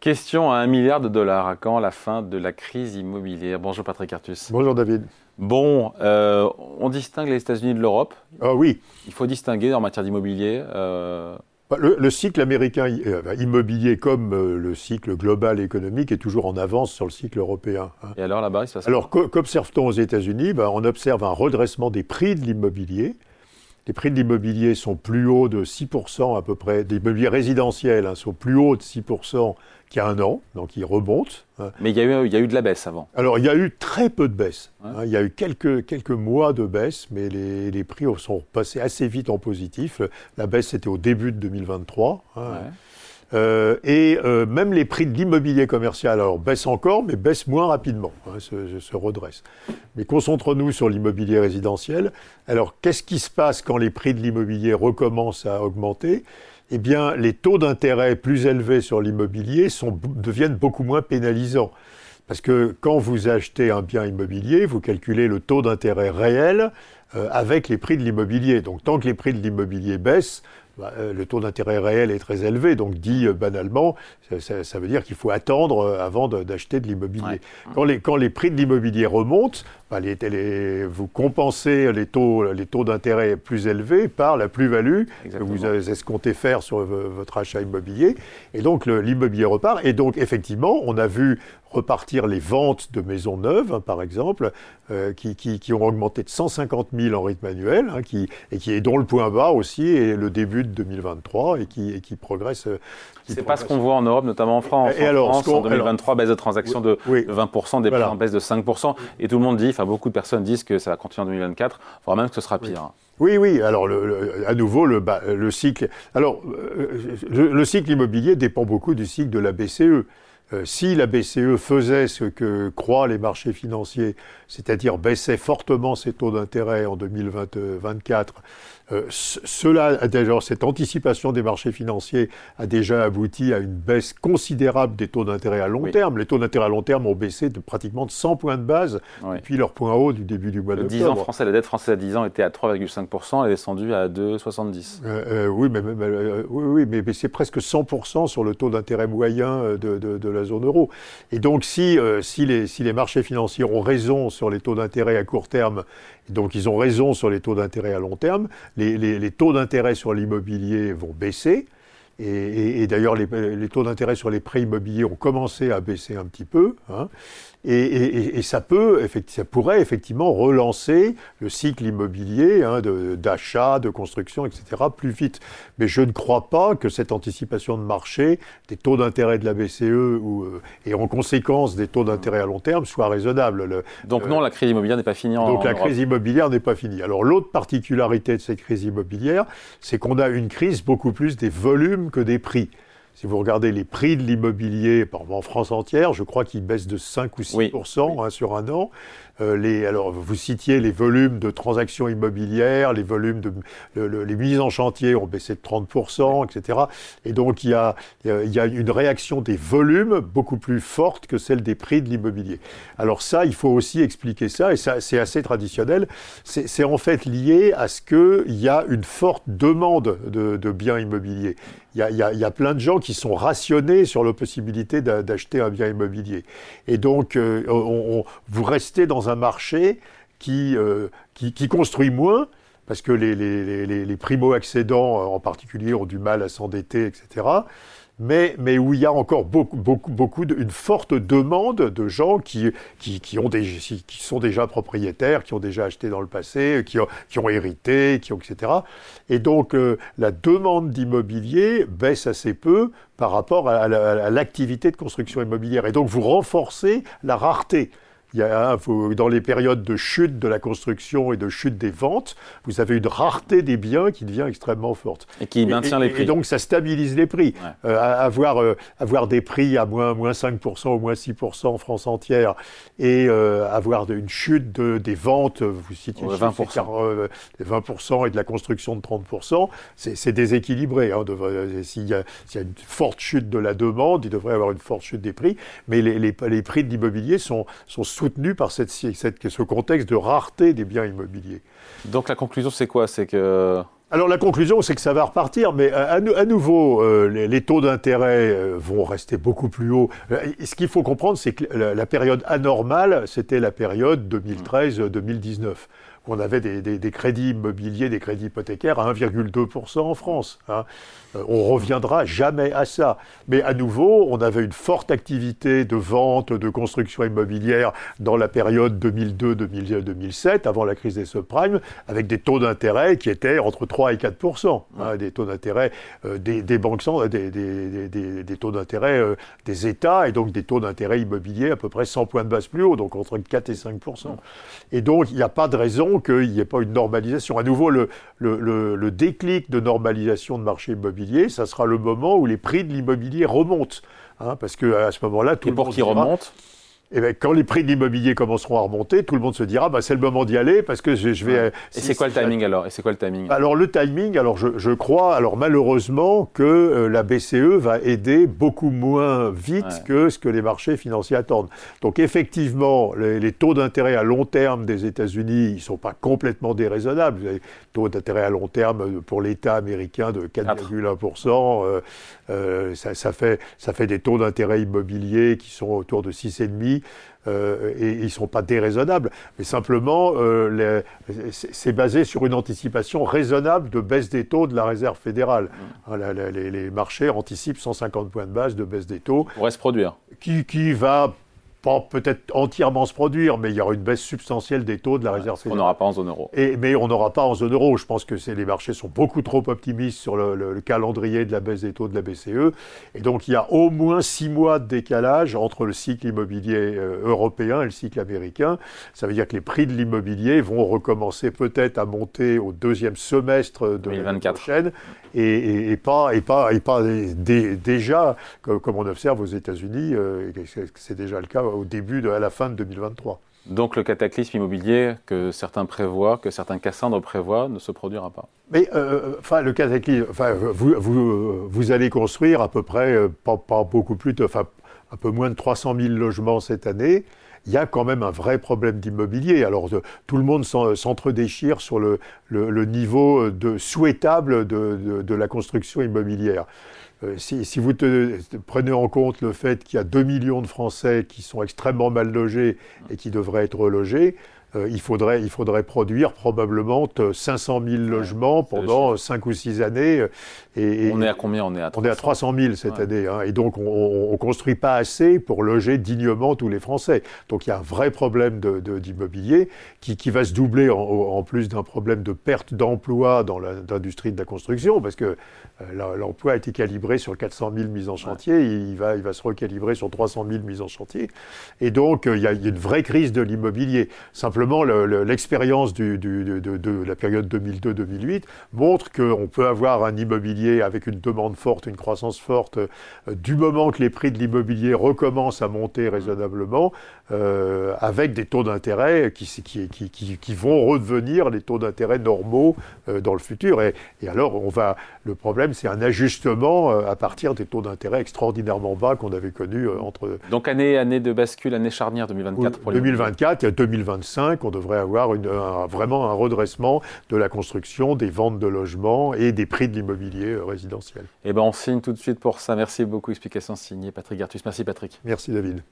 Question à un milliard de dollars. À quand la fin de la crise immobilière? Bonjour Patrick Artus. Bonjour David. Bon, euh, on distingue les États-Unis de l'Europe. Ah oui. Il faut distinguer en matière d'immobilier. Euh, bah, le, cycle américain euh, immobilier, comme le cycle global économique, est toujours en avance sur le cycle européen. Hein. Et alors là-bas, il se passe Alors qu'observe-t-on aux États-Unis? Bah, On observe un redressement des prix de l'immobilier les prix de l'immobilier sont plus hauts de 6% à peu près, des immobiliers résidentiels hein, sont plus hauts de 6% qu'il y a un an, donc ils remontent. Hein. Mais il y, a eu, il y, a eu, de la baisse avant. Alors il y a eu très peu de baisse. Hein. il y a eu quelques, quelques mois de baisse, mais les, les, prix sont passés assez vite en positif. La baisse c'était au début de 2023. Euh, et euh, même les prix de l'immobilier commercial alors, baissent encore, mais baissent moins rapidement, hein, se, se, redressent. Mais concentrons-nous sur l'immobilier résidentiel. Alors, qu'est-ce qui se passe quand les prix de l'immobilier recommencent à augmenter? Eh bien, les taux d'intérêt plus élevés sur l'immobilier deviennent beaucoup moins pénalisants. Parce que quand vous achetez un bien immobilier, vous calculez le taux d'intérêt réel euh, avec les prix de l'immobilier. Donc tant que les prix de l'immobilier baissent, bah, euh, le taux d'intérêt réel est très élevé, donc dit euh, banalement, ça, veut dire qu'il faut attendre euh, avant d'acheter de, l'immobilier. Quand, les, quand les prix de l'immobilier remontent, bah, les, vous compensez les taux, les taux d'intérêt plus élevés par la plus-value que vous escomptez faire sur votre achat immobilier, et donc l'immobilier repart. Et donc effectivement, on a vu repartir les ventes de maisons neuves, hein, par exemple, qui, qui, ont augmenté de 150 000 en rythme annuel, hein, qui, et qui est dont le point bas aussi est le début de 2023 et qui, et qui progresse. Euh, c'est pas ce qu'on voit en Europe, notamment en France. Et en alors, France, en 2023, baisse de transactions de, 20%, des prix en baisse de 5%. Et tout le monde dit, enfin beaucoup de personnes disent que ça va continuer en 2024, voire même que ce sera pire. Oui, oui. Alors, le, à nouveau, le, le cycle. Alors, euh, le, cycle immobilier dépend beaucoup du cycle de la BCE. Euh, si la BCE faisait ce que croient les marchés financiers, c'est-à-dire baissait fortement ses taux d'intérêt en 2024, euh, cela cette anticipation des marchés financiers a déjà abouti à une baisse considérable des taux d'intérêt à long terme. Les taux d'intérêt à long terme ont baissé de pratiquement de 100 points de base depuis leur point haut du début du mois d'octobre. 10 ans français, la dette française à 10 ans était à 3,5%, elle est descendue à 2,70. Euh, oui, mais, oui, mais, c'est presque 100% sur le taux d'intérêt moyen de, de la zone euro. Et donc, si, euh, si, les, si les marchés financiers ont raison sur les taux d'intérêt à court terme, donc ils ont raison sur les taux d'intérêt à long terme, les, les taux d'intérêt sur l'immobilier vont baisser. Et, et, d'ailleurs, les, les, taux d'intérêt sur les prêts immobiliers ont commencé à baisser un petit peu. Hein. Et, et, ça peut, ça pourrait effectivement relancer le cycle immobilier hein, d'achat, de, construction, etc. plus vite. Mais je ne crois pas que cette anticipation de marché des taux d'intérêt de la BCE ou, euh, et en conséquence des taux d'intérêt à long terme soit raisonnable. donc non, la crise immobilière n'est pas finie. En, donc la crise immobilière n'est pas finie. Alors l'autre particularité de cette crise immobilière, c'est qu'on a une crise beaucoup plus des volumes que des prix. Si vous regardez les prix de l'immobilier, en France entière, je crois qu'ils baissent de 5 ou 6% hein, sur un an. Euh, les, alors, vous citiez les volumes de transactions immobilières, les volumes de les mises en chantier ont baissé de 30%, etc. Et donc, il y, a, il y a une réaction des volumes beaucoup plus forte que celle des prix de l'immobilier. Alors ça, il faut aussi expliquer ça, et ça, c'est assez traditionnel. C'est en fait lié à ce qu'il y a une forte demande de, de biens immobiliers. Il y, a, il, y a, il y, a, plein de gens qui sont rationnés sur la possibilité d'acheter un bien immobilier. Et donc, euh, on, vous restez dans un marché qui, euh, qui, qui construit moins, parce que les, les, les, les primo-accédants en particulier ont du mal à s'endetter, etc mais, où il y a encore beaucoup, beaucoup, beaucoup une forte demande de gens qui, qui, sont déjà propriétaires, qui ont déjà acheté dans le passé, qui ont, hérité, qui ont, etc. Et donc, euh, la demande d'immobilier baisse assez peu par rapport à l'activité de construction immobilière. Et donc, vous renforcez la rareté. Il y a, dans les périodes de chute de la construction et de chute des ventes, vous avez une rareté des biens qui devient extrêmement forte. Et qui maintient les prix. Et donc ça stabilise les prix. Euh, avoir, euh, avoir des prix à moins, moins 5% ou moins 6% en France entière et euh, avoir une chute de, des ventes, vous citez 20%. 20% et de la construction de 30%, c'est déséquilibré. Hein, S'il y, y, a une forte chute de la demande, il devrait y avoir une forte chute des prix, mais les, les, les prix de l'immobilier sont, sont soutenu par cette, cette, ce contexte de rareté des biens immobiliers. Donc la conclusion, c'est quoi? C'est que alors la conclusion, c'est que ça va repartir, mais à, nouveau, euh, les, taux d'intérêt euh, vont rester beaucoup plus hauts. Euh, ce qu'il faut comprendre, c'est que la, période anormale, c'était la période 2013-2019 on avait des, crédits immobiliers, des crédits hypothécaires à 1,2% en France. Hein. Euh, on reviendra jamais à ça. Mais à nouveau, on avait une forte activité de vente, de construction immobilière dans la période 2002-2007, avant la crise des subprimes, avec des taux d'intérêt qui étaient entre 3 et 4%. Hein, des taux d'intérêt euh, des, banques, des, des, taux d'intérêt euh, des États, et donc des taux d'intérêt immobiliers à peu près 100 points de base plus haut, donc entre 4 et 5%. Et donc, il n'y a pas de raison qu'il n'y ait pas une normalisation. À nouveau, le, le, déclic de normalisation de marché immobilier, ça sera le moment où les prix de l'immobilier remontent. Hein, parce qu'à ce moment-là, tout le monde. qui remonte et eh bien, quand les prix de l'immobilier commenceront à remonter, tout le monde se dira bah, c'est le moment d'y aller parce que je, vais. Et c'est quoi le timing alors? Et c'est quoi le timing? Alors le timing, alors je, je crois, alors malheureusement que euh, la BCE va aider beaucoup moins vite que ce que les marchés financiers attendent. Donc effectivement, les, taux d'intérêt à long terme des États-Unis, ils sont pas complètement déraisonnables. Vous avez taux d'intérêt à long terme pour l'État américain de 4,1%. Euh, euh, ça, ça, fait, ça fait des taux d'intérêt immobiliers qui sont autour de 6,5%. Euh, et ils ne sont pas déraisonnables, mais simplement euh, c'est basé sur une anticipation raisonnable de baisse des taux de la Réserve fédérale. Mmh. Hein, les, marchés anticipent 150 points de base de baisse des taux. Pourrait se produire. Qui, qui va pas peut-être entièrement se produire, mais il y aura une baisse substantielle des taux de la réserve fédérale. On n'aura pas en zone euro. Et, mais on n'aura pas en zone euro. Je pense que les marchés sont beaucoup trop optimistes sur le, calendrier de la baisse des taux de la BCE. Et donc il y a au moins six mois de décalage entre le cycle immobilier euh, européen et le cycle américain. Ça veut dire que les prix de l'immobilier vont recommencer peut-être à monter au deuxième semestre de l'année prochaine et, pas, et pas, et pas déjà, comme, on observe aux États-Unis, euh, c'est déjà le cas au début, de, à la fin de 2023. Donc le cataclysme immobilier que certains prévoient, que certains Cassandres prévoient, ne se produira pas. Mais euh, enfin, le cataclysme, enfin, vous, vous, vous, allez construire à peu près, euh, pas, pas, beaucoup plus, de, enfin, un peu moins de 300 000 logements cette année il y a quand même un vrai problème d'immobilier. Alors tout le monde s'entre-déchire sur le, le, niveau de, souhaitable de, de, la construction immobilière. Euh, si, si, vous prenez en compte le fait qu'il y a 2 millions de Français qui sont extrêmement mal logés et qui devraient être relogés, euh, il, faudrait, il faudrait produire probablement 500 000 logements pendant 5 ou 6 années. Et, on est à combien? On est à 300, on est à 300 000 cette année. Hein, et donc, on ne construit pas assez pour loger dignement tous les Français. Donc, il y a un vrai problème d'immobilier de, qui, qui, va se doubler en, en plus d'un problème de perte d'emploi dans l'industrie de la construction, parce que euh, l'emploi a été calibré sur 400 000 mises en chantier, il, va, il va se recalibrer sur 300 000 mises en chantier. Et donc, euh, il y a, une vraie crise de l'immobilier. Simplement, l'expérience de, de, la période 2002-2008 montre qu'on peut avoir un immobilier avec une demande forte, une croissance forte, euh, du moment que les prix de l'immobilier recommencent à monter raisonnablement, avec des taux d'intérêt qui, qui, qui, qui, vont redevenir les taux d'intérêt normaux dans le futur. Et, et alors, on va, le problème, c'est un ajustement euh, à partir des taux d'intérêt extraordinairement bas qu'on avait connus euh, entre. Donc année, année de bascule, année charnière 2024 pour 2024 et 2025, on devrait avoir une, vraiment un redressement de la construction, des ventes de logements et des prix de l'immobilier euh, résidentiel. Eh bien, on signe tout de suite pour ça. Merci beaucoup. Explication signée Patrick Gartus. Merci Patrick. Merci David.